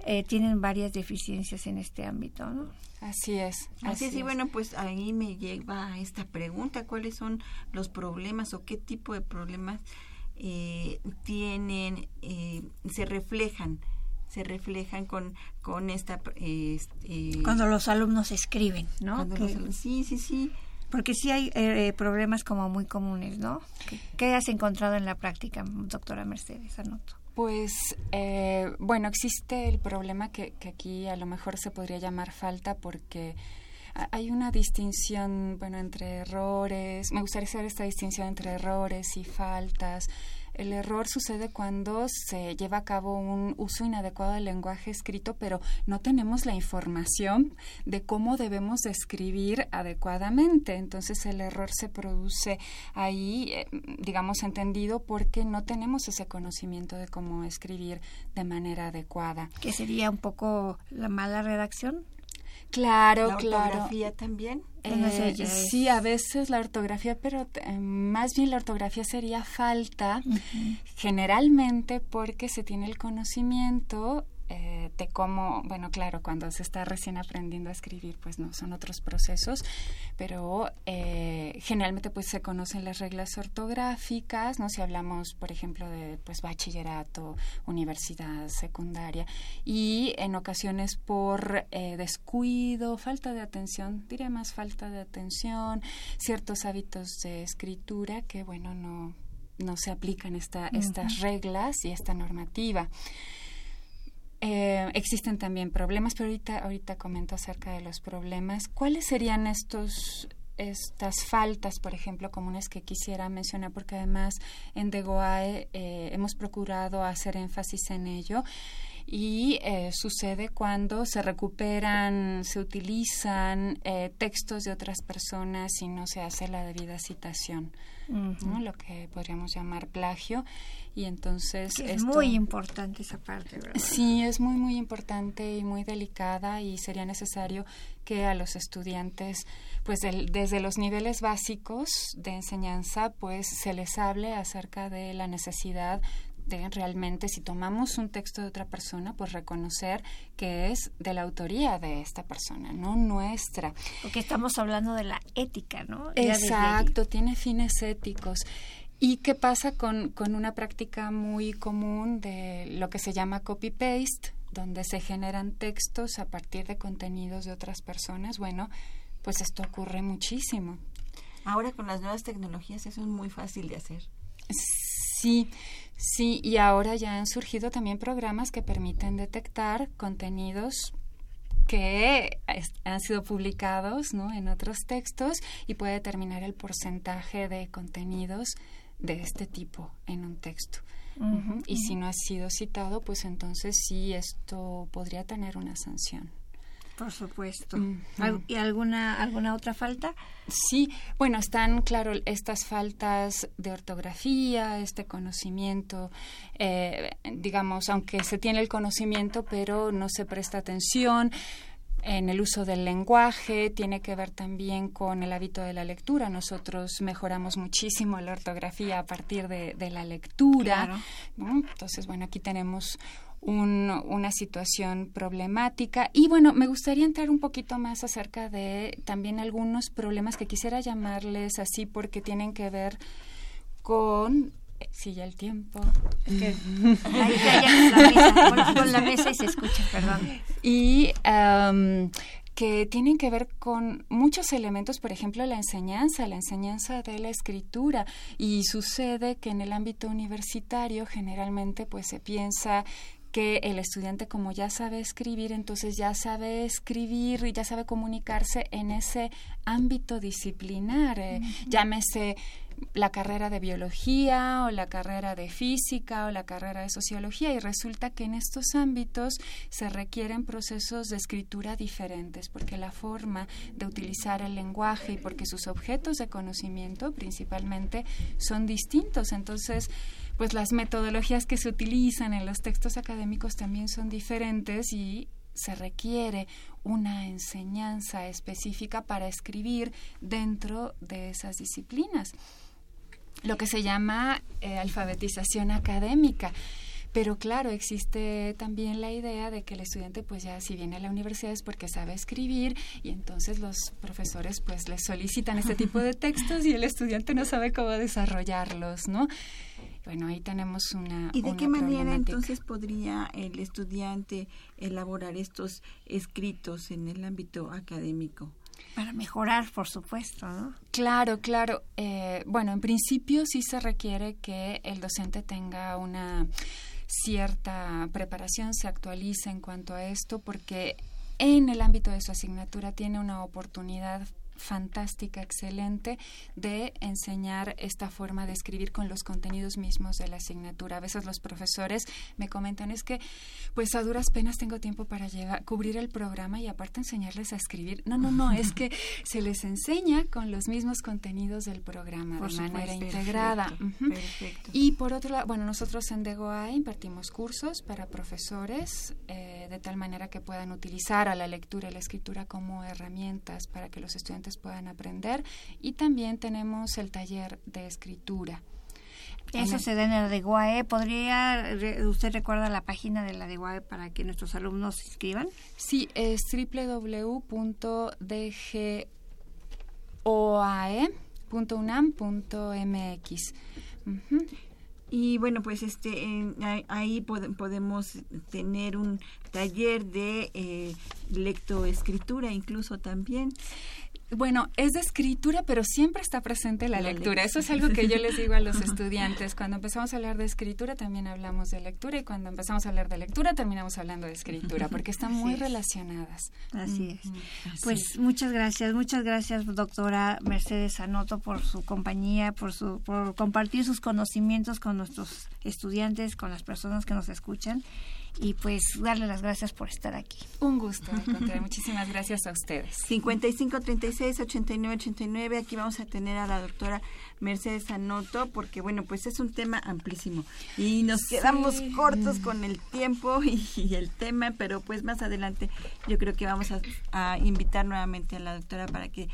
Eh, tienen varias deficiencias en este ámbito, ¿no? Así es. Así, es. Y bueno, pues ahí me lleva esta pregunta, ¿cuáles son los problemas o qué tipo de problemas eh, tienen, eh, se reflejan se reflejan con con esta este, cuando los alumnos escriben no sí sí sí. Porque sí hay eh, problemas como muy comunes no ¿Qué, has encontrado en la práctica doctora Mercedes anoto. Pues bueno existe el problema que, que aquí a lo mejor se podría llamar falta porque hay una distinción, bueno, entre errores, me gustaría hacer esta distinción entre errores y faltas. El error sucede cuando se lleva a cabo un uso inadecuado del lenguaje escrito, pero no tenemos la información de cómo debemos escribir adecuadamente. Entonces el error se produce ahí, eh, digamos, entendido porque no tenemos ese conocimiento de cómo escribir de manera adecuada. ¿Qué sería un poco la mala redacción? Claro, ¿La claro. ortografía también? Eh, sí, a veces la ortografía, pero eh, más bien la ortografía sería falta, generalmente porque se tiene el conocimiento eh, de cómo, bueno, claro, cuando se está recién aprendiendo a escribir, pues no, son otros procesos, pero eh, generalmente pues se conocen las reglas ortográficas, ¿no? Si hablamos, por ejemplo, de pues bachillerato, universidad, secundaria, y en ocasiones por eh, descuido, falta de atención, diría más falta de atención, ciertos hábitos de escritura que, bueno, no, no se aplican esta, estas reglas y esta normativa. Eh, existen también problemas, pero ahorita, ahorita comento acerca de los problemas. ¿Cuáles serían estos estas faltas, por ejemplo, comunes que quisiera mencionar, porque además en DeGoae eh, hemos procurado hacer énfasis en ello y eh, sucede cuando se recuperan, se utilizan eh, textos de otras personas y no se hace la debida citación, ¿no? lo que podríamos llamar plagio. Y entonces... es muy importante esa parte, ¿verdad? Sí, es muy, muy importante y muy delicada y sería necesario que a los estudiantes, pues desde los niveles básicos de enseñanza, pues se les hable acerca de la necesidad de realmente si tomamos un texto de otra persona, pues reconocer que es de la autoría de esta persona, no nuestra. Porque estamos hablando de la ética, ¿no? Exacto, tiene fines éticos. ¿Y qué pasa con, con una práctica muy común de lo que se llama copy-paste, donde se generan textos a partir de contenidos de otras personas? Bueno, pues esto ocurre muchísimo. Ahora con las nuevas tecnologías eso es muy fácil de hacer. Sí, sí, y ahora ya han surgido también programas que permiten detectar contenidos que han sido publicados ¿no? en otros textos y puede determinar el porcentaje de contenidos de este tipo en un texto. y si no ha sido citado, pues entonces sí esto podría tener una sanción. Por supuesto. ¿Y alguna, alguna otra falta? Sí, bueno, están, claro, estas faltas de ortografía, este conocimiento, eh, digamos, aunque se tiene el conocimiento, pero no se presta atención en el uso del lenguaje, tiene que ver también con el hábito de la lectura. Nosotros mejoramos muchísimo la ortografía a partir de, la lectura. Entonces, bueno, aquí tenemos una situación problemática. Y bueno, me gustaría entrar un poquito más acerca de también algunos problemas que quisiera llamarles así porque tienen que ver con eh, sí, ya el tiempo. Ahí la con, la mesa y se escucha, perdón. Y que tienen que ver con muchos elementos, por ejemplo, la enseñanza, la enseñanza de la escritura. Y sucede que en el ámbito universitario generalmente pues se piensa que el estudiante como ya sabe escribir, entonces ya sabe escribir y ya sabe comunicarse en ese ámbito disciplinar, eh, llámese la carrera de biología o la carrera de física o la carrera de sociología y resulta que en estos ámbitos se requieren procesos de escritura diferentes porque la forma de utilizar el lenguaje y porque sus objetos de conocimiento principalmente son distintos. Entonces, pues las metodologías que se utilizan en los textos académicos también son diferentes y se requiere una enseñanza específica para escribir dentro de esas disciplinas, lo que se llama eh, alfabetización académica. Pero claro, existe también la idea de que el estudiante pues ya si viene a la universidad es porque sabe escribir y entonces los profesores pues le solicitan este tipo de textos y el estudiante no sabe cómo desarrollarlos, ¿no? Bueno, ahí tenemos una. ¿Y de qué manera entonces podría el estudiante elaborar estos escritos en el ámbito académico? Para mejorar, por supuesto, ¿no? Claro, claro. Eh, bueno, en principio sí se requiere que el docente tenga una cierta preparación, se actualice en cuanto a esto, porque en el ámbito de su asignatura tiene una oportunidad fantástica, excelente de enseñar esta forma de escribir con los contenidos mismos de la asignatura. A veces los profesores me comentan es que pues a duras penas tengo tiempo para llegar, cubrir el programa y aparte enseñarles a escribir. No, no, no, es que se les enseña con los mismos contenidos del programa de manera integrada. Y por otro lado, bueno, nosotros en DEGOA impartimos cursos para profesores eh, de tal manera que puedan utilizar a la lectura y la escritura como herramientas para que los estudiantes puedan aprender y también tenemos el taller de escritura. Eso se da en la de GUAE. ¿Podría, usted recuerda la página de la de para que nuestros alumnos se inscriban? Sí, es www.dgoae.unam.mx. Y bueno, pues este ahí podemos tener un taller de eh, lectoescritura incluso también. Bueno, es de escritura, pero siempre está presente la, lectura. Eso es algo que yo les digo a los estudiantes. Cuando empezamos a hablar de escritura, también hablamos de lectura, y cuando empezamos a hablar de lectura, terminamos hablando de escritura, porque están muy relacionadas. Así es. Pues muchas gracias, muchas gracias, doctora Mercedes Anoto, por su compañía, por, su, por compartir sus conocimientos con nuestros estudiantes, con las personas que nos escuchan y pues darle las gracias por estar aquí. Un gusto, Muchísimas gracias a ustedes. 55 36 89 89. Aquí vamos a tener a la doctora Mercedes Anoto porque bueno, pues es un tema amplísimo y nos quedamos cortos con el tiempo y, el tema, pero pues más adelante yo creo que vamos a invitar nuevamente a la doctora para que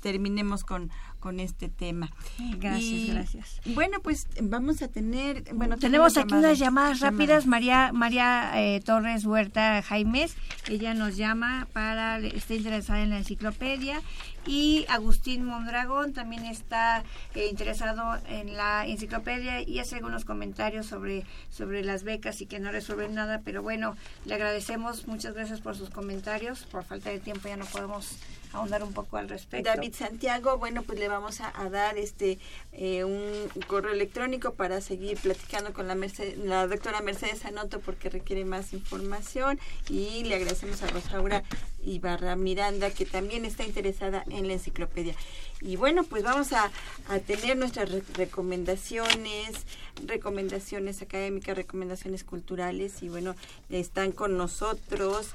terminemos con, con este tema. Gracias, gracias. Bueno, pues vamos a tener, bueno, tenemos aquí unas llamadas rápidas. María María eh, Torres Huerta Jaimes, ella nos llama para está interesada en la enciclopedia y Agustín Mondragón también está eh, interesado en la enciclopedia y hace algunos comentarios sobre sobre las becas y que no resuelven nada, pero bueno, le agradecemos, muchas gracias por sus comentarios. Por falta de tiempo ya no podemos ahondar un poco al respecto. David Santiago, bueno, pues le vamos a, dar este eh, un correo electrónico para seguir platicando con la, la doctora Mercedes Anoto porque requiere más información y le agradecemos a Rosaura Ibarra Miranda que también está interesada en la enciclopedia. Y bueno, pues vamos a, a tener nuestras recomendaciones, recomendaciones académicas, recomendaciones culturales y bueno, están con nosotros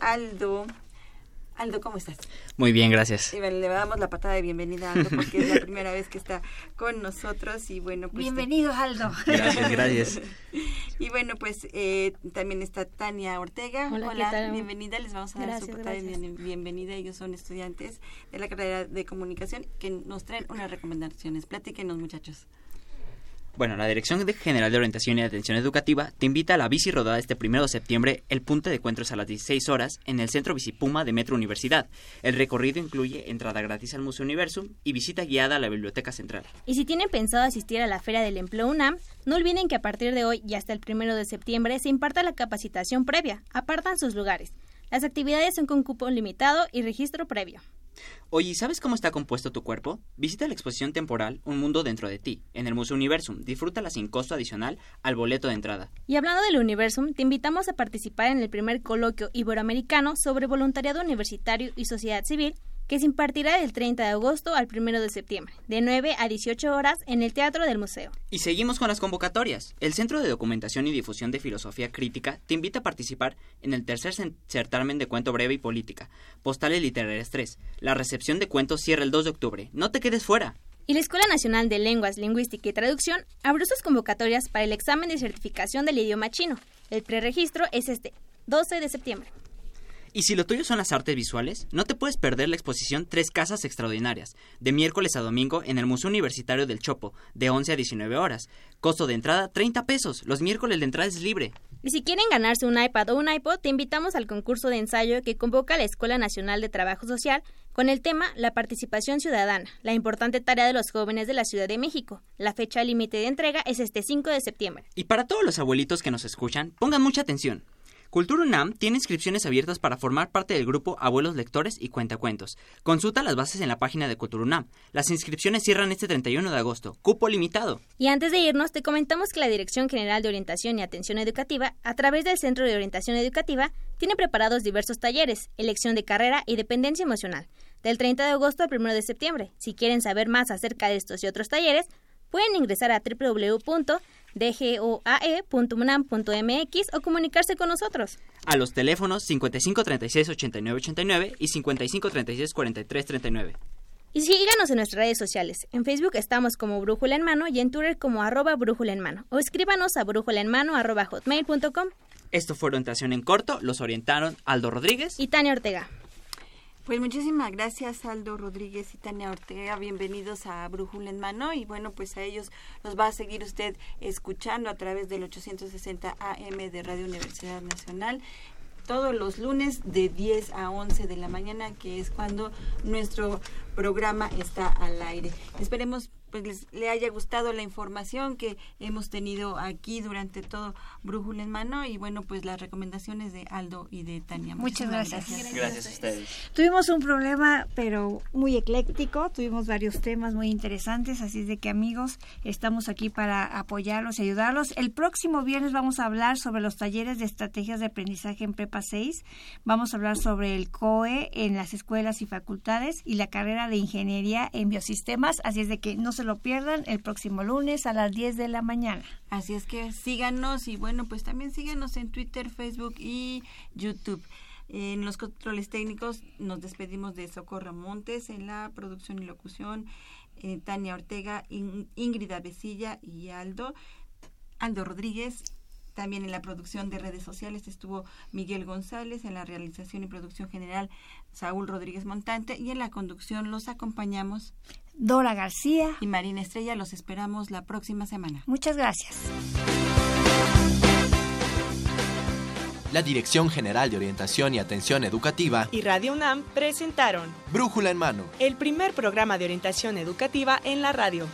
Aldo, Aldo, ¿cómo estás? Muy bien, gracias. Y le damos la patada de bienvenida a Aldo porque es la primera vez que está con nosotros y bueno, pues... Bienvenido, Aldo. Gracias, gracias. y bueno, pues eh, también está Tania Ortega. Hola, bienvenida. Les vamos a dar su patada de bienvenida. Ellos son estudiantes de la carrera de comunicación que nos traen unas recomendaciones. Platíquenos, muchachos. Bueno, la Dirección General de Orientación y Atención Educativa te invita a la bici rodada este primero de septiembre. El punto de encuentro es a las 16 horas en el Centro Bicipuma de Metro Universidad. El recorrido incluye entrada gratis al Museo Universum y visita guiada a la Biblioteca Central. Y si tienen pensado asistir a la Feria del Empleo UNAM, no olviden que a partir de hoy y hasta el primero de septiembre se imparta la capacitación previa. Apartan sus lugares. Las actividades son con cupo limitado y registro previo. Oye, ¿sabes cómo está compuesto tu cuerpo? Visita la exposición temporal Un Mundo Dentro de Ti, en el Museo Universum. Disfrútala sin costo adicional al boleto de entrada. Y hablando del Universum, te invitamos a participar en el primer coloquio iberoamericano sobre voluntariado universitario y sociedad civil que se impartirá del 30 de agosto al 1 de septiembre, de 9 a 18 horas en el Teatro del Museo. Y seguimos con las convocatorias. El Centro de Documentación y Difusión de Filosofía Crítica te invita a participar en el tercer certamen de cuento breve y política, Postales Literarias 3. La recepción de cuentos cierra el 2 de octubre. No te quedes fuera. Y la Escuela Nacional de Lenguas, Lingüística y Traducción abrió sus convocatorias para el examen de certificación del idioma chino. El preregistro es este 12 de septiembre. Y si lo tuyo son las artes visuales, no te puedes perder la exposición Tres Casas Extraordinarias, de miércoles a domingo en el Museo Universitario del Chopo, de 11 a 19 horas. Costo de entrada 30 pesos. Los miércoles la entrada es libre. Y si quieren ganarse un iPad o un iPod, te invitamos al concurso de ensayo que convoca la Escuela Nacional de Trabajo Social con el tema La participación ciudadana, la importante tarea de los jóvenes de la Ciudad de México. La fecha límite de entrega es este 5 de septiembre. Y para todos los abuelitos que nos escuchan, pongan mucha atención. Cultura UNAM tiene inscripciones abiertas para formar parte del grupo Abuelos Lectores y Cuentacuentos. Consulta las bases en la página de Cultura UNAM. Las inscripciones cierran este 31 de agosto. Cupo limitado. Y antes de irnos, te comentamos que la Dirección General de Orientación y Atención Educativa, a través del Centro de Orientación Educativa, tiene preparados diversos talleres, elección de carrera y dependencia emocional, del 30 de agosto al 1 de septiembre. Si quieren saber más acerca de estos y otros talleres, pueden ingresar a www dgoae.unam.mx o comunicarse con nosotros. A los teléfonos 55 36 89 89 y 55 36 43 39. Y síganos en nuestras redes sociales. En Facebook estamos como Brújula en Mano y en Twitter como arroba Brújula en Mano. O escríbanos a brújula en mano arroba hotmail.com. Esto fue Orientación en Corto. Los orientaron Aldo Rodríguez y Tania Ortega. Pues muchísimas gracias Aldo Rodríguez y Tania Ortega, bienvenidos a Brújula en Mano y bueno pues a ellos los va a seguir usted escuchando a través del 860 AM de Radio Universidad Nacional todos los lunes de 10 a 11 de la mañana que es cuando nuestro programa está al aire. Esperemos pues les, le haya gustado la información que hemos tenido aquí durante todo Brújula en Mano y bueno, pues las recomendaciones de Aldo y de Tania. Muchas gracias. Gracias, a ustedes. Tuvimos un problema, pero muy ecléctico, tuvimos varios temas muy interesantes, así de que amigos, estamos aquí para apoyarlos y ayudarlos. El próximo viernes vamos a hablar sobre los talleres de estrategias de aprendizaje en Prepa 6, vamos a hablar sobre el COE en las escuelas y facultades y la carrera de ingeniería en biosistemas, así es de que no se lo pierdan el próximo lunes a las 10 de la mañana. Así es que síganos y bueno, pues también síganos en Twitter, Facebook y YouTube. En los controles técnicos nos despedimos de Socorro Montes en la producción y locución, eh, Tania Ortega, Ingrid Avesilla y Aldo. Aldo Rodríguez también en la producción de redes sociales estuvo Miguel González, en la realización y producción general Saúl Rodríguez Montante y en la conducción los acompañamos Dora García y Marina Estrella. Los esperamos la próxima semana. Muchas gracias. La Dirección General de Orientación y Atención Educativa y Radio UNAM presentaron Brújula en Mano, el primer programa de orientación educativa en la radio.